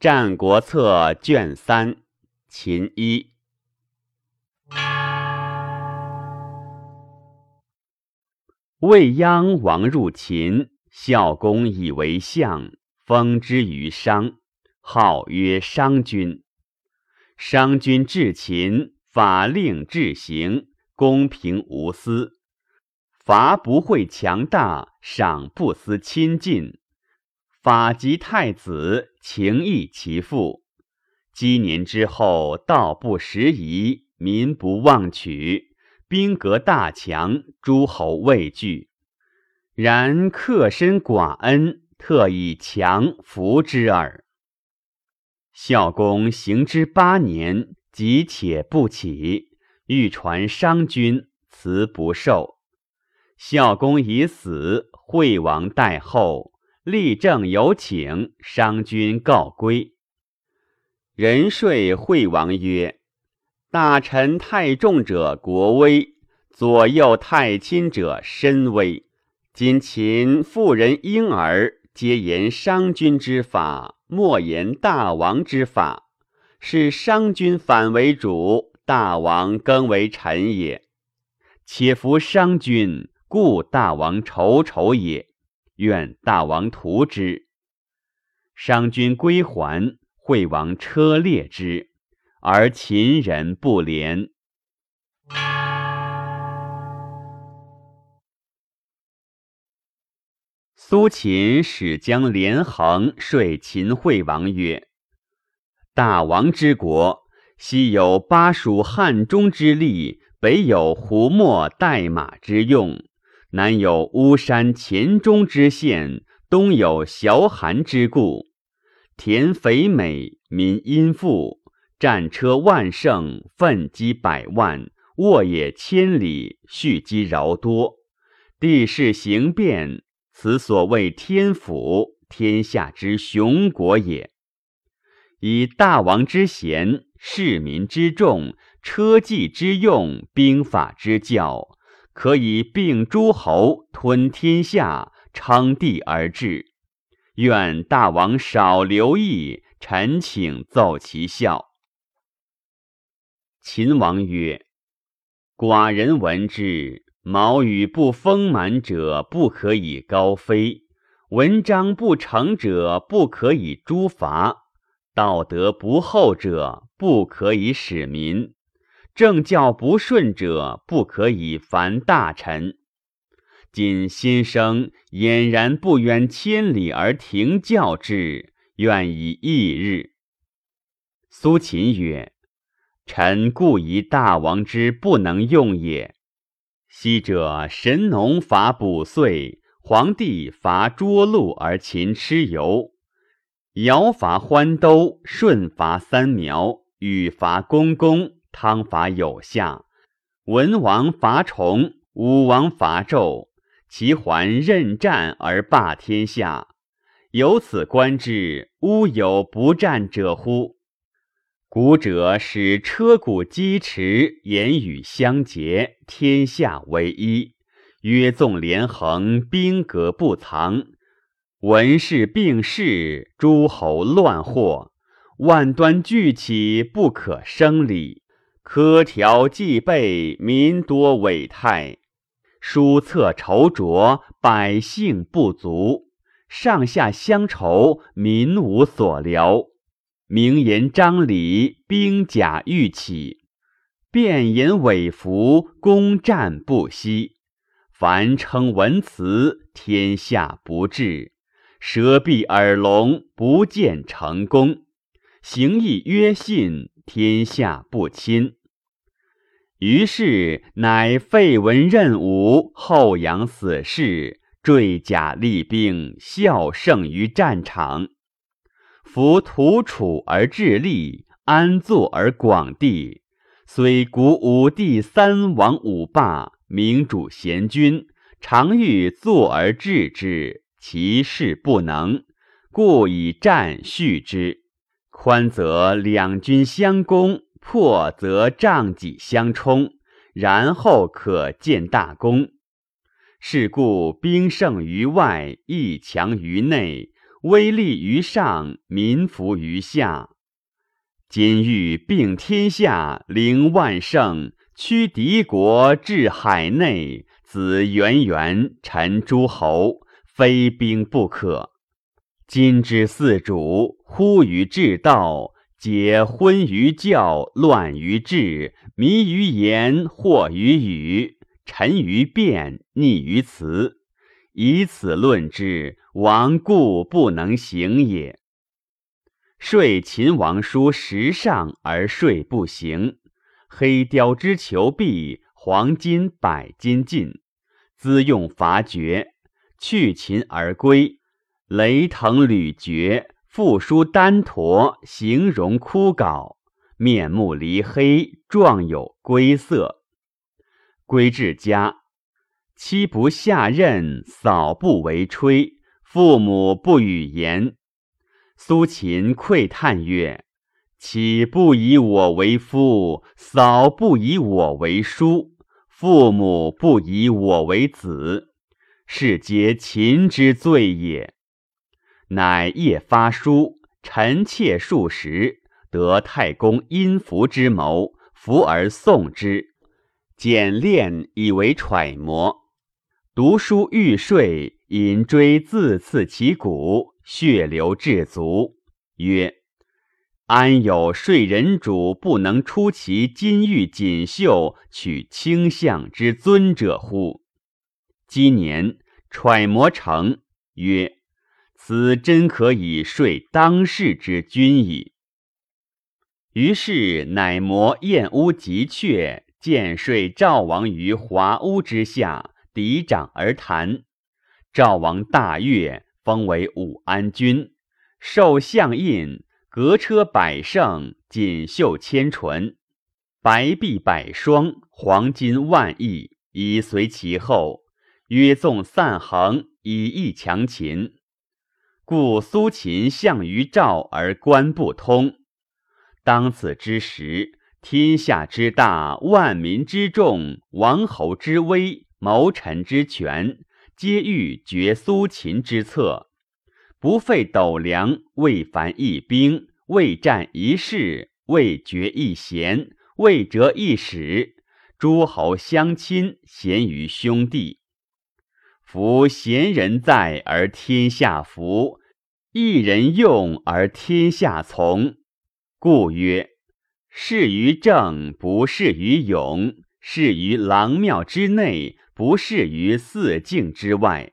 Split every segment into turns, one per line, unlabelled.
战国策》卷三，秦一。未央王入秦，孝公以为相，封之于商，号曰商君。商君治秦，法令治行，公平无私，伐不会强大，赏不思亲近。法及太子，情义其父。积年之后，道不拾遗，民不忘取，兵革大强，诸侯畏惧。然克身寡恩，特以强服之耳。孝公行之八年，即且不起，欲传商君，辞不受。孝公已死，惠王代后。立正有请，商君告归。仁说惠王曰：“大臣太重者国威，左右太亲者身威。今秦妇人婴儿，皆言商君之法，莫言大王之法。是商君反为主，大王更为臣也。且服商君，故大王仇仇也。”愿大王图之。商君归还，惠王车裂之，而秦人不怜。苏秦使将连横说秦惠王曰：“大王之国，西有巴蜀汉中之利，北有胡墨代马之用。”南有巫山黔中之县，东有崤函之固，田肥美，民殷富，战车万乘，奋击百万，沃野千里，蓄积饶多，地势形变，此所谓天府，天下之雄国也。以大王之贤，士民之众，车骑之用，兵法之教。可以并诸侯，吞天下，称帝而治。愿大王少留意，臣请奏其效。秦王曰：“寡人闻之，毛羽不丰满者，不可以高飞；文章不成者，不可以诛伐；道德不厚者，不可以使民。”政教不顺者，不可以烦大臣。今先生俨然不远千里而停教之，愿以翌日。苏秦曰：“臣故疑大王之不能用也。昔者神农伐卜岁，黄帝伐涿鹿而秦蚩尤，尧伐欢兜，舜伐三苗，禹伐公公。”汤伐有夏，文王伐崇，武王伐纣，其桓任战而霸天下。由此观之，乌有不战者乎？古者使车鼓击驰，言语相结，天下为一。约纵连横，兵革不藏，文士并世，诸侯乱祸，万端俱起，不可生理。苛条既备，民多委泰；书册筹酌，百姓不足。上下相愁，民无所聊。明言张礼，兵甲欲起；辩言伪服，攻战不息。凡称文辞，天下不治；舌闭耳聋，不见成功。行义约信，天下不亲。于是，乃废文任武，后扬死士，坠甲立兵，效胜于战场。夫图楚而治利，安坐而广地。虽古武帝三王五霸，明主贤君，常欲坐而治之，其事不能，故以战续之。宽则两军相攻。破则仗戟相冲，然后可见大功。是故兵胜于外，义强于内，威力于上，民服于下。今欲并天下，凌万乘，驱敌国至海内，子元元，臣诸侯，非兵不可。今之四主，忽于治道，皆昏于教，乱于治，迷于言，惑于语，沉于辩，逆于辞。以此论之，王故不能行也。说秦王书时上而说不行，黑雕之求璧，黄金百金尽，资用伐绝，去秦而归，雷腾履绝，复书丹驼，形容枯槁，面目离黑，状有归色。归至家。妻不下任，嫂不为炊，父母不与言。苏秦喟叹曰：“岂不以我为夫？嫂不以我为叔，父母不以我为子，是皆秦之罪也。”乃夜发书，臣妾数十，得太公阴符之谋，服而送之，简练以为揣摩。读书欲睡，引锥自刺其骨，血流至足。曰：安有睡人主不能出其金玉锦绣，取卿相之尊者乎？今年揣摩成，曰：此真可以说当世之君矣。于是乃磨燕屋极阙，见睡赵王于华屋之下。嫡长而谈，赵王大悦，封为武安君，受相印，革车百乘，锦绣千纯，白璧百双，黄金万亿，以随其后。约纵散横，以义强秦。故苏秦相于赵而官不通。当此之时，天下之大，万民之众，王侯之威。谋臣之权，皆欲绝苏秦之策，不费斗粮，未凡一兵，未战一事，未决一贤，未折一使。诸侯相亲，贤于兄弟。夫贤人在而天下服，一人用而天下从。故曰：事于政，不事于勇；事于郎庙之内。不适于四境之外。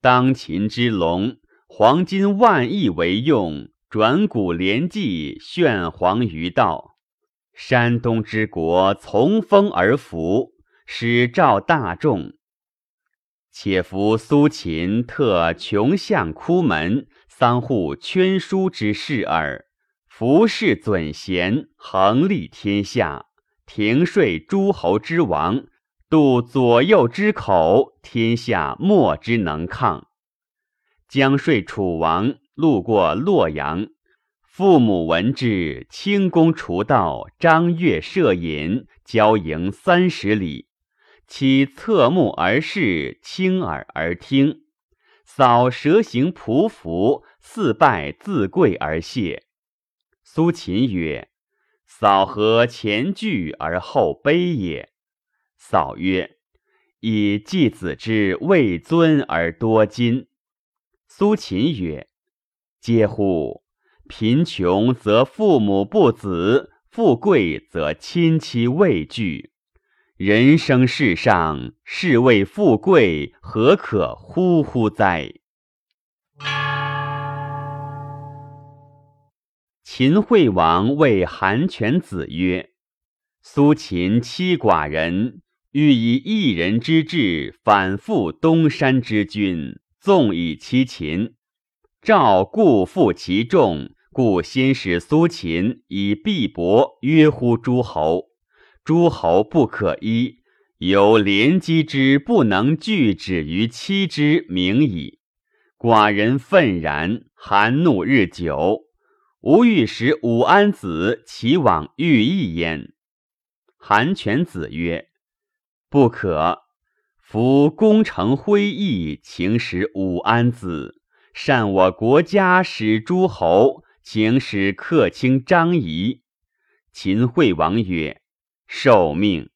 当秦之龙，黄金万亿为用，转古连纪，炫黄于道。山东之国，从风而服，使召大众。且夫苏秦特穷巷枯门，桑户圈书之事耳。服侍尊贤，横立天下，停税诸侯之王。度左右之口，天下莫之能抗。将说楚王路过洛阳，父母闻之，清宫除道，张乐设饮，交迎三十里。其侧目而视，倾耳而听。扫蛇行匍匐，四拜自跪而谢。苏秦曰：“扫何前倨而后卑也？”嫂曰：“以季子之位尊而多金。”苏秦曰：“嗟乎！贫穷则父母不子，富贵则亲戚畏惧。人生世上，是为富贵，何可乎乎哉？”秦惠王谓韩全子曰：“苏秦欺寡人。”欲以一人之志反复东山之君，纵以欺秦。赵故负其众，故先使苏秦以鄙薄约乎诸侯。诸侯不可依，有连击之不能拒止于妻之名矣。寡人愤然，含怒日久。吾欲使武安子其往欲意焉。韩全子曰。不可。夫功成辉毅，请使武安子，善我国家，使诸侯，请使客卿张仪。秦惠王曰：“受命。”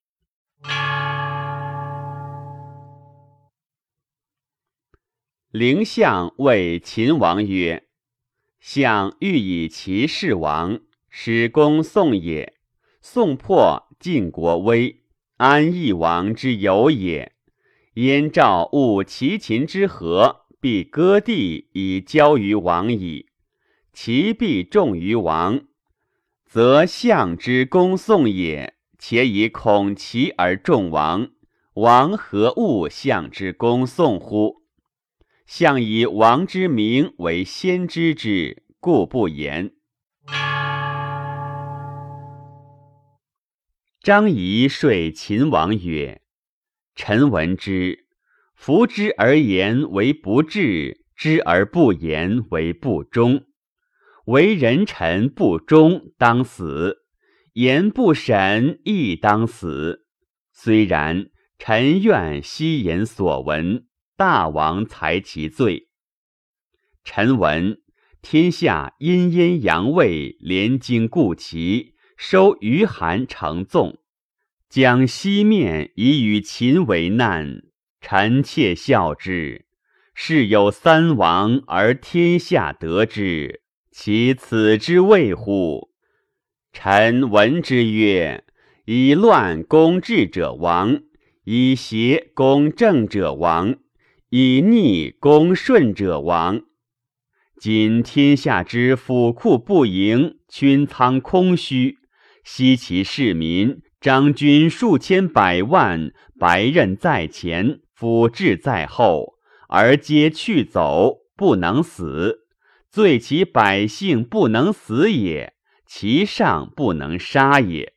灵相谓秦王曰：“相欲以其事王，使公宋也。宋破，晋国危，安邑王之有也。燕赵务齐秦之和。”必割地以交于王矣。其必重于王，则相之公宋也。且以恐齐而众王，王何物相之公送乎？相以王之名为先知之，故不言。张仪说秦王曰：“臣闻之。”夫之而言为不智，知而不言为不忠。为人臣不忠，当死；言不审，亦当死。虽然，臣愿悉言所闻，大王裁其罪。臣闻天下阴阴阳位，连经固齐，收余韩成纵，将西面以与秦为难。臣妾笑之。是有三王而天下得之，其此之谓乎？臣闻之曰：以乱攻治者亡，以邪攻正者亡，以逆攻顺者亡。今天下之府库不盈，军仓空虚，悉其市民，张军数千百万，白刃在前。辅志在后，而皆去走，不能死，罪其百姓不能死也，其上不能杀也。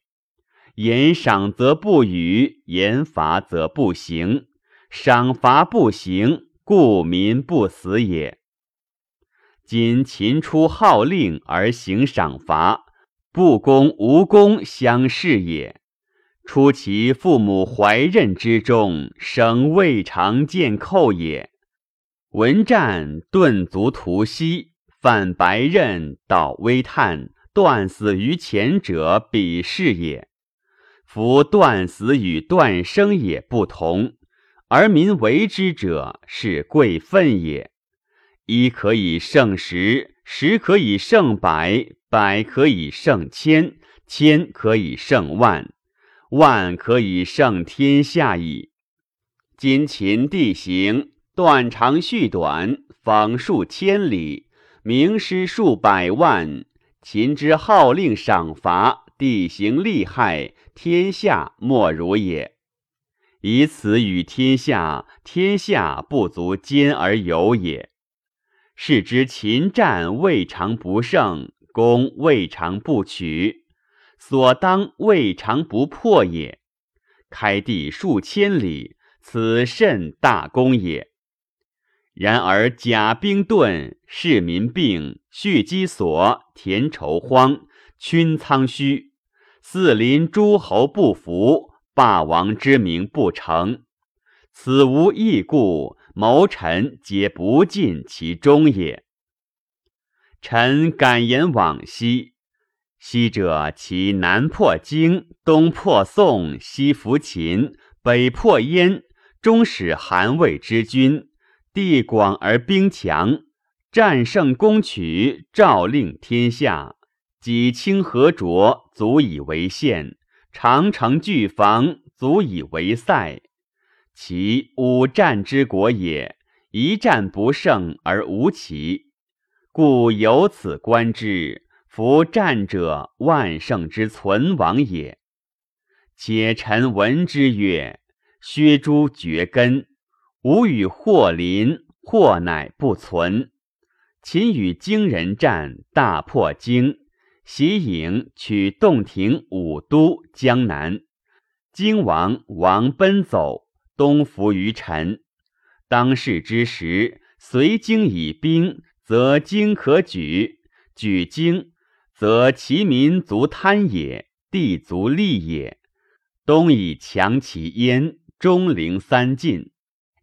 言赏则不与，言罚则不行，赏罚不行，故民不死也。今秦出号令而行赏罚，不公无功相视也。出其父母怀刃之中，生未尝见寇也。闻战顿足屠息，犯白刃，倒微叹，断死于前者，彼是也。夫断死与断生也不同，而民为之者，是贵分也。一可以胜十，十可以胜百，百可以胜千，千可以胜万。万可以胜天下矣。今秦地形断长续短，方数千里，名师数百万。秦之号令赏罚，地形利害，天下莫如也。以此与天下，天下不足兼而有也。是之秦战未尝不胜，攻未尝不取。所当未尝不破也。开地数千里，此甚大功也。然而甲兵顿，士民病，蓄积所，田畴荒，群仓虚，四邻诸侯不服，霸王之名不成。此无异故，谋臣皆不尽其忠也。臣敢言往昔。昔者，其南破荆，东破宋，西服秦，北破燕，终使韩魏之君，地广而兵强，战胜攻取，诏令天下，己清河浊，足以为县；长城巨防，足以为塞。其五战之国也，一战不胜而无奇，故由此观之。夫战者，万圣之存亡也。且臣闻之曰：削诸绝根，吾与祸临，祸乃不存。秦与荆人战，大破荆，袭郢，取洞庭、武都、江南。荆王王奔走，东服于陈。当世之时，随荆以兵，则荆可举；举荆。则其民足贪也，地足利也。东以强其燕，中陵三晋，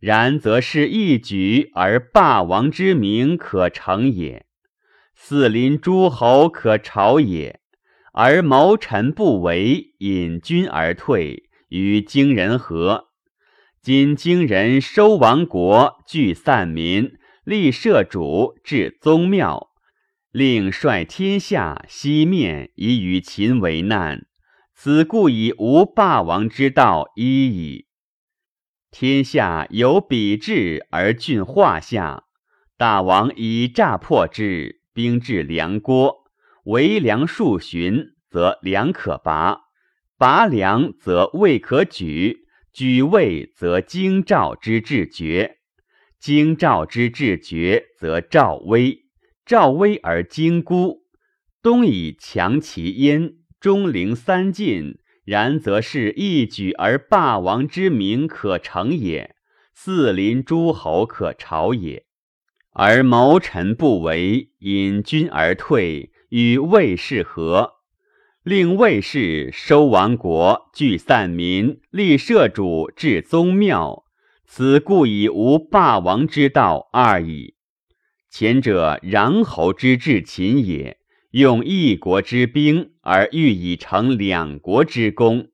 然则是一举而霸王之名可成也，四邻诸侯可朝也。而谋臣不为，引军而退，与荆人和。今荆人收亡国，聚散民，立社主，置宗庙，令率天下西面，以与秦为难。此故以无霸王之道一矣。天下有比志而郡化下，大王以诈破之，兵至梁郭。为梁数旬，则梁可拔；拔梁则魏可举；举魏则京兆之志绝；京兆之志绝，则赵威；赵威而京孤。东以强其燕，中陵三晋，然则是一举而霸王之名可成也，四邻诸侯可朝也。而谋臣不为，引军而退。与魏氏和，令魏氏收亡国，聚散民，立社主，置宗庙。此故以无霸王之道二矣。前者穰侯之治秦也，用一国之兵而欲以成两国之功。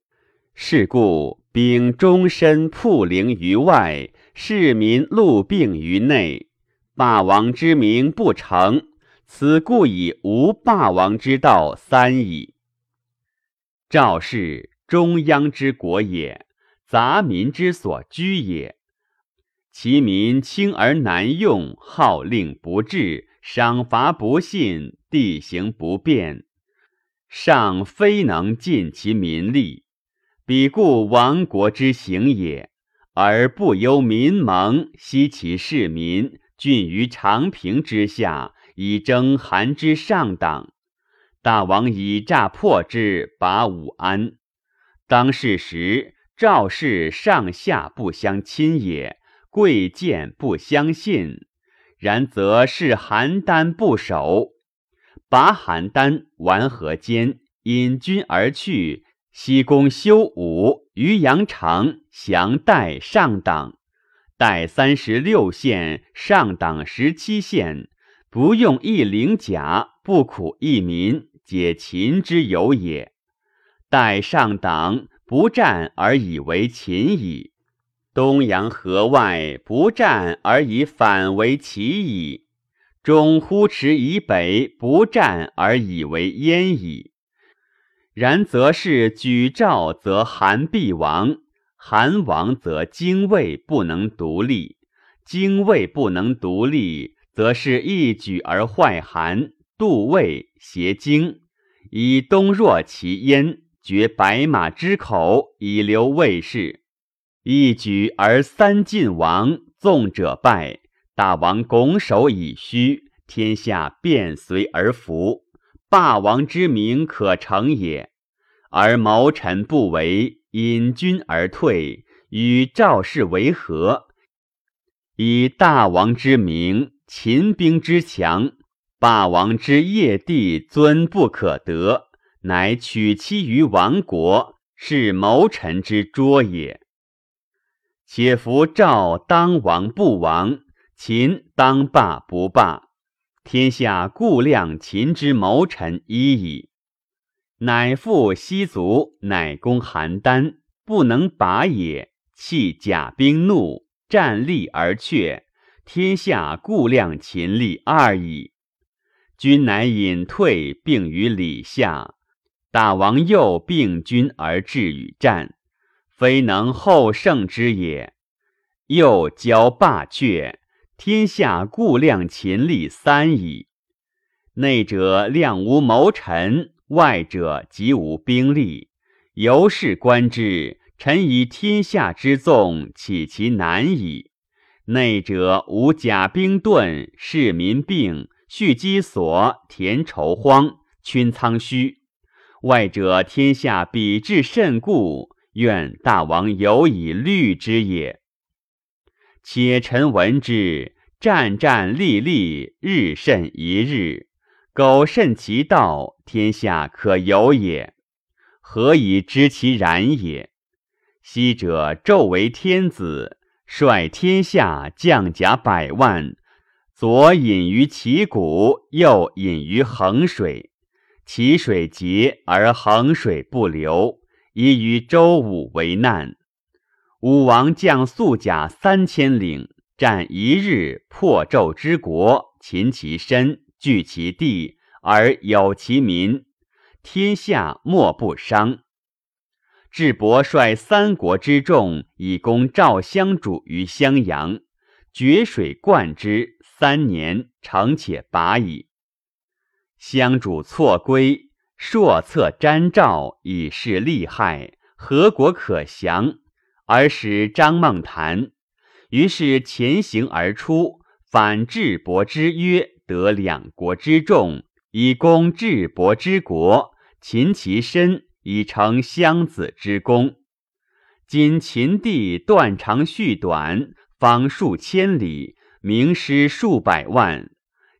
是故兵终身铺陵于外，士民戮病于内，霸王之名不成。此故以无霸王之道三矣。赵氏中央之国也，杂民之所居也。其民轻而难用，号令不治，赏罚不信，地形不便，尚非能尽其民力。彼故亡国之行也，而不忧民盟，悉其市民，郡于长平之下。以征韩之上党，大王以诈破之，拔武安。当世时，赵氏上下不相亲也，贵贱不相信。然则是邯郸不守，拔邯郸，完河间，引军而去。西攻修武，于阳城降代上党，代三十六县，上党十七县。不用一领甲，不苦一民，解秦之有也。待上党不战而以为秦矣，东阳河外不战而以反为齐矣，中呼池以北不战而以为燕矣。然则是举赵，则韩必亡；韩亡，则荆魏不能独立；荆魏不能独立。则是一举而坏韩，杜魏，挟荆，以东若其燕，绝白马之口，以留魏氏。一举而三晋亡，纵者败，大王拱手以虚，天下便随而服，霸王之名可成也。而谋臣不为，引军而退，与赵氏为和，以大王之名。秦兵之强，霸王之业地尊不可得，乃取其于亡国，是谋臣之拙也。且夫赵当亡不亡，秦当霸不霸，天下故量秦之谋臣一矣。乃复西族，乃攻邯郸，不能拔也，弃甲兵怒，战立而却。天下故量秦力二矣，君乃隐退，并于礼下。大王又并君而至与战，非能后胜之也。又骄霸却，天下故量秦力三矣。内者量无谋臣，外者极无兵力。由是观之，臣以天下之纵，岂其难矣？内者无甲兵盾，士民病，蓄积所，田畴荒，群仓虚；外者天下比至甚固，愿大王有以虑之也。且臣闻之，战战栗栗，日甚一日，苟慎其道，天下可有也。何以知其然也？昔者纣为天子。率天下将甲百万，左引于其谷，右引于衡水。其水竭而衡水不流，以与周武为难。武王将素甲三千领，战一日，破纣之国，擒其身，据其地，而有其民，天下莫不伤。智伯率三国之众，以攻赵襄主于襄阳，决水灌之，三年成且拔矣。襄主错归，朔策詹赵以示利害，何国可降？而使张孟谈，于是前行而出，反智伯之约，得两国之众，以攻智伯之国，擒其身，以成襄子之功。今秦地断长续短，方数千里，名师数百万。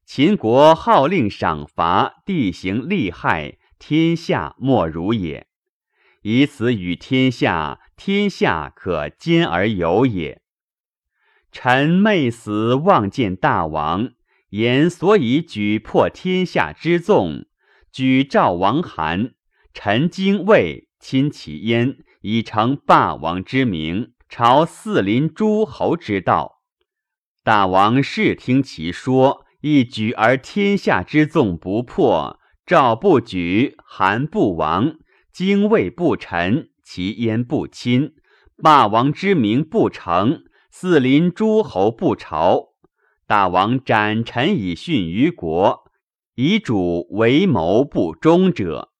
秦国号令赏罚，地形利害，天下莫如也。以此与天下，天下可兼而有也。臣昧死望见大王，言所以举破天下之纵，举赵王韩，臣精卫亲其焉，以成霸王之名，朝四邻诸侯之道。大王视听其说。一举而天下之纵不破，赵不举，韩不亡，精卫不臣，其焉不侵，霸王之名不成，四邻诸侯不朝。大王斩臣以训于国，以主为谋不忠者。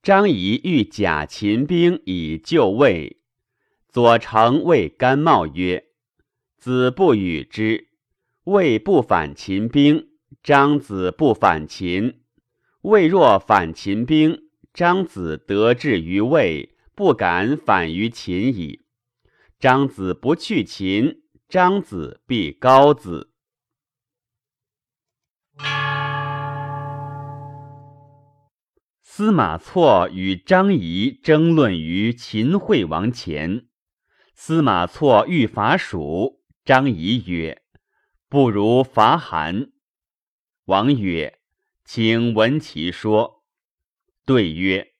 张仪欲假秦兵以救魏。左丞谓甘茂曰：“子不与之。魏不反秦兵，张子不反秦。魏若反秦兵，张子得志于魏，不敢反于秦矣。张子不去秦，张子必高子。”司马错与张仪争论于秦惠王前。司马错欲伐蜀，张仪曰：“不如伐韩。”王曰：“请闻其说。”对曰：“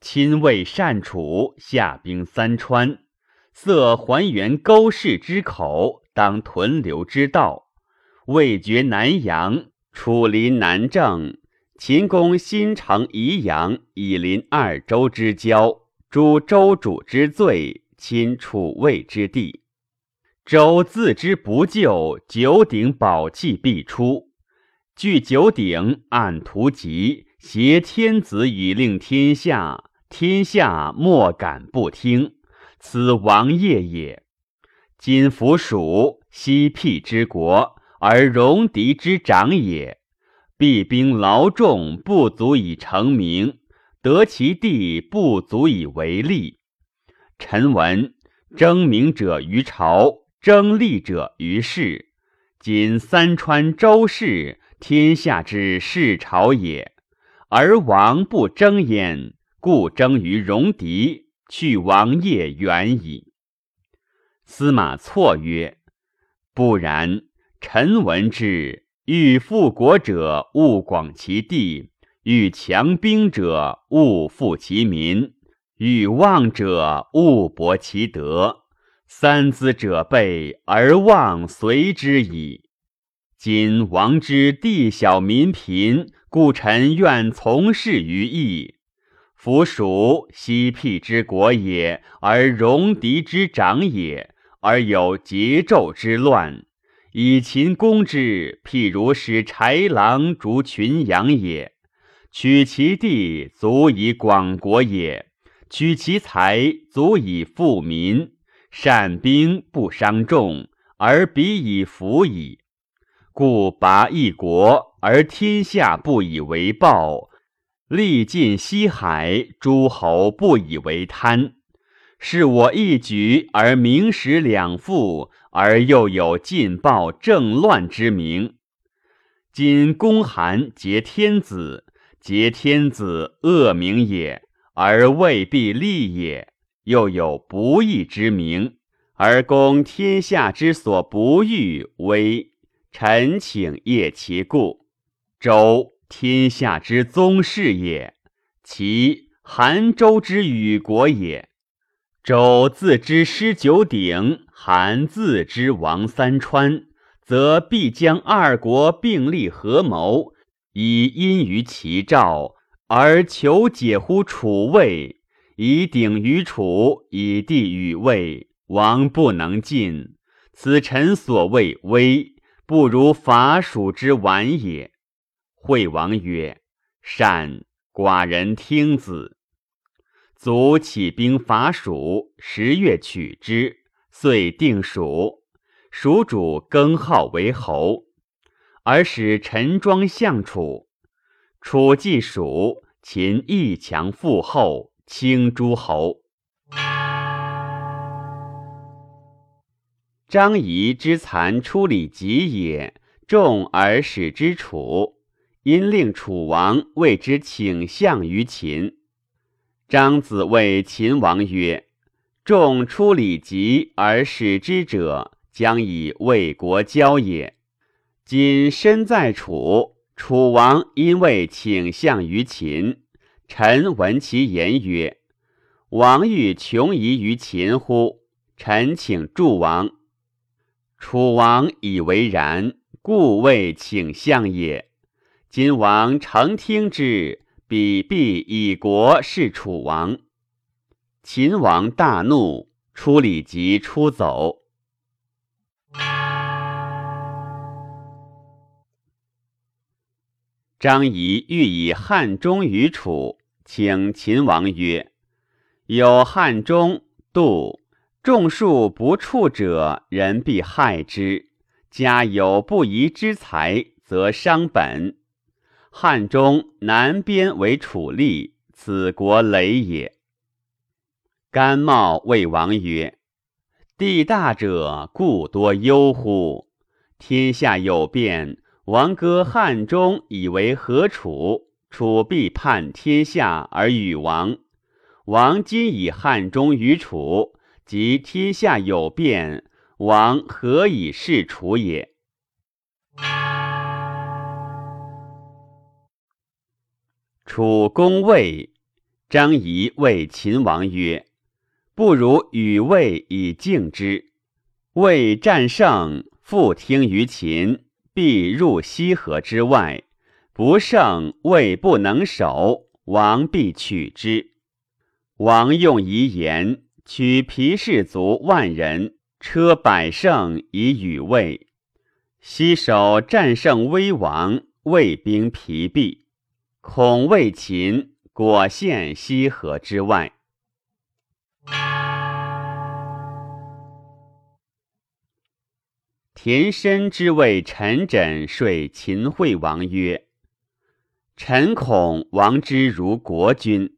亲魏善楚，下兵三川，塞还原沟氏之口，当屯留之道。未绝南阳，楚临南郑，秦攻新城宜阳，以临二州之交，诛州主之罪。”亲楚魏之地，周自知不救，九鼎宝器必出。据九鼎，按图籍，挟天子以令天下，天下莫敢不听。此王业也。今服蜀，西辟之国，而戎狄之长也。必兵劳众，不足以成名；得其地，不足以为利。臣闻争名者于朝，争利者于世。今三川周氏，天下之世朝也，而王不争焉，故争于戎狄，去王业远矣。司马错曰：“不然。臣闻之，欲富国者，勿广其地；欲强兵者，勿富其民。”欲望者，勿博其德；三资者备，而望随之矣。今王之地小民贫，故臣愿从事于义。夫蜀，西辟之国也，而戎狄之长也，而有桀纣之乱。以秦攻之，譬如使豺狼逐群羊也。取其地，足以广国也。取其财，足以富民；善兵不伤众，而彼以服矣。故拔一国，而天下不以为报；历尽西海，诸侯不以为贪。是我一举，而名实两副，而又有尽暴政乱之名。今公韩劫天子，劫天子恶名也。而未必利也；又有不义之名，而攻天下之所不欲，威臣请谒其故。周天下之宗室也，其韩周之与国也。周自知失九鼎，韩自知亡三川，则必将二国并立合谋，以因于其兆，而求解乎楚魏，以鼎于楚，以地与魏，王不能进。此臣所谓危，不如伐蜀之晚也。惠王曰：“善，寡人听子。”卒起兵伐蜀，十月取之，遂定蜀。蜀主更号为侯，而使陈庄相楚。楚既蜀，秦亦强复后，轻诸侯。张仪之残出礼疾也，众而使之楚，因令楚王为之请相于秦。张子谓秦王曰：“众出礼疾而使之者，将以为国交也。今身在楚，楚王因为请相于秦，臣闻其言曰：‘王欲穷夷于秦乎？’臣请助王。楚王以为然，故未请相也。今王诚听之。”彼必以国事楚王，秦王大怒，出礼即出走。张仪欲以汉中于楚，请秦王曰：“有汉中，度种树不处者，人必害之；家有不宜之财，则伤本。”汉中南边为楚立，此国累也。甘茂谓王曰：“地大者，故多忧乎？天下有变，王割汉中以为何楚？楚必叛天下而与王。王今以汉中于楚，即天下有变，王何以事楚也？”楚攻魏，张仪谓秦王曰：“不如与魏以静之。魏战胜，复听于秦，必入西河之外；不胜，魏不能守，王必取之。王用遗言，取皮氏卒万人，车百乘以与魏。西守战胜威王，魏兵疲弊。”恐魏秦果陷西河之外。田申之谓陈轸说秦惠王曰：“臣恐王之如国君。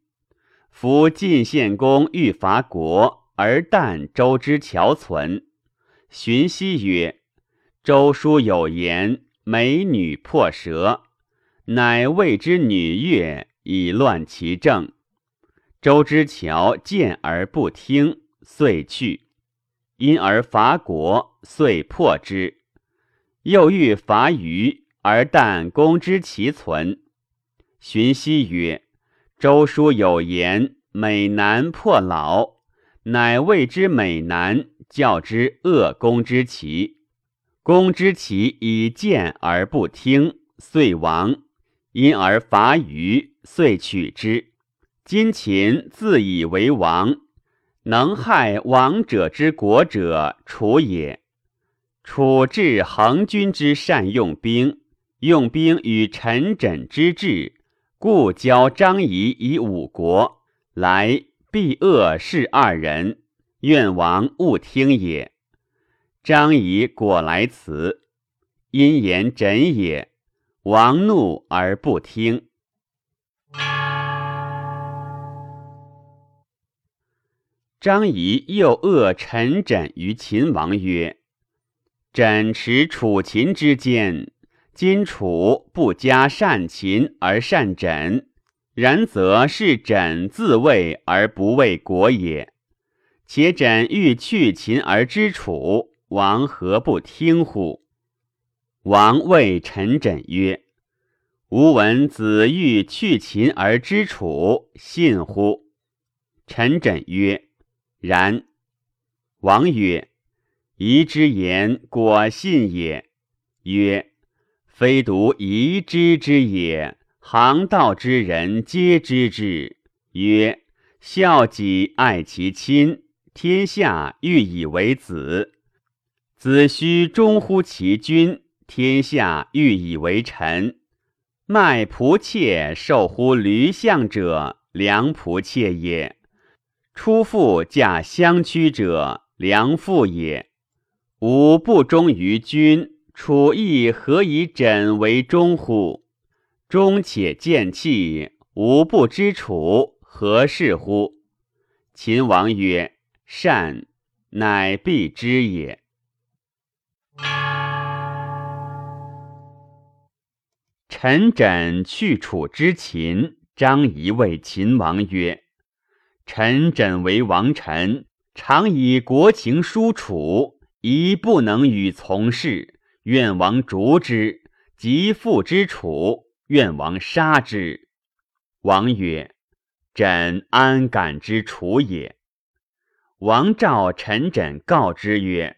夫晋献公欲伐国，而但周之侨存。荀息曰：‘周书有言，美女破舌。’”乃谓之女乐以乱其政。周之乔见而不听，遂去。因而伐国，遂破之。又欲伐虞，而但攻之其存。荀息曰：“周书有言，美男破老。乃谓之美男，教之恶攻之奇。攻之奇以见而不听，遂亡。”因而伐虞，遂取之。今秦自以为王，能害王者之国者，楚也。楚治恒君之善用兵，用兵与陈轸之治，故交张仪以五国来，必恶是二人。愿王勿听也。张仪果来辞，因言枕也。王怒而不听。张仪又恶陈轸于秦王曰：“轸持楚秦之间，今楚不加善秦而善枕，然则是枕自卫而不为国也。且枕欲去秦而知楚，王何不听乎？王谓陈枕曰：“吾闻子欲去秦而知楚，信乎？”陈枕曰：“然。”王曰：“夷之言，果信也。”曰：“非独夷之之也。”行道之人皆知之。曰：孝己爱其亲，天下欲以为子；子须忠乎其君，天下欲以为臣。卖仆妾受乎驴相者，良仆妾也；出妇嫁相屈者，良妇也。吾不忠于君，楚亦何以枕为忠乎？忠且见气，吾不知楚何事乎？秦王曰：“善，乃必之也。”陈轸去楚之秦，张仪谓秦王曰：“陈轸为王臣，常以国情疏楚，宜不能与从事，愿王逐之，即复之楚。”愿王杀之。王曰：“朕安敢之楚也？”王召陈轸告之曰：“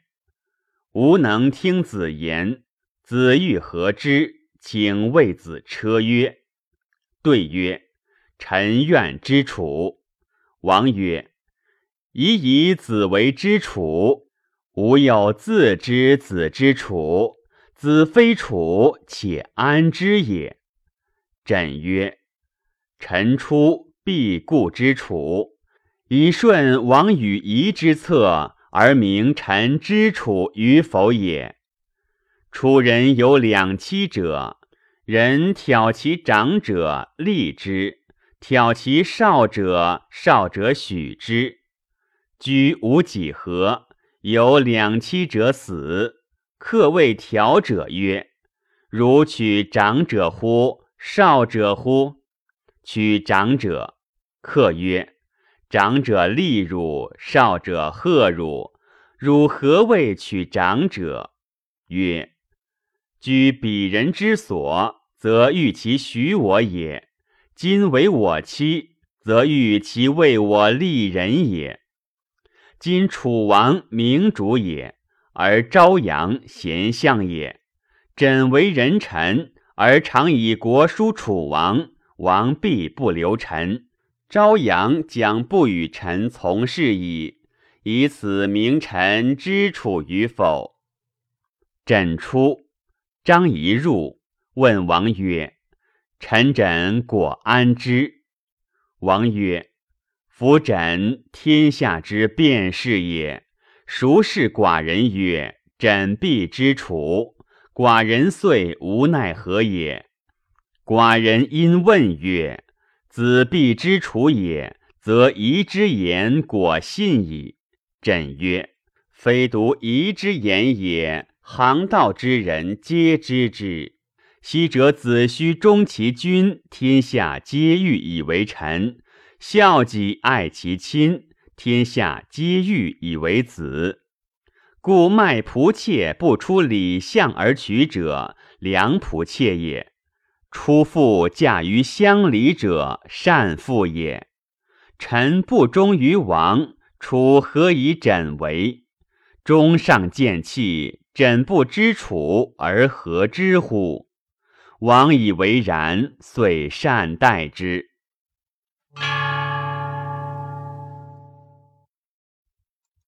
吾能听子言，子欲何之？请为子车曰。”对曰：“臣愿之楚。”王曰：“宜以子为之楚，吾有自知子之楚，子非楚，且安之也？”朕曰：“臣出必固之楚，以顺王与夷之策，而明臣知楚与否也。楚人有两妻者，人挑其长者，立之；挑其少者，少者许之。居无几何，有两妻者死，客谓调者曰：‘如取长者乎？’”少者乎？取长者。客曰：“长者立汝，少者贺汝。汝何谓取长者？”曰：“居彼人之所，则欲其许我也；今为我妻，则欲其为我立人也。今楚王明主也，而朝阳贤相也。枕为人臣。”而常以国书楚王，王必不留臣。朝阳将不与臣从事矣，以此明臣知楚与否。枕出，张仪入，问王曰：“臣枕果安之？”王曰：“夫枕天下之辩士也，孰是寡人曰：‘枕璧之楚’？”寡人遂无奈何也。寡人因问曰：“子必之楚也，则夷之言果信矣。”朕曰：“非独夷之言也，行道之人皆知之。昔者子虚忠其君，天下皆欲以为臣；孝己爱其亲，天下皆欲以为子。”故卖仆妾不出礼相而娶者，良仆妾也；出妇嫁于乡里者，善妇也。臣不忠于王，楚何以枕为？中上见气，枕不知楚而何之乎？王以为然，遂善待之。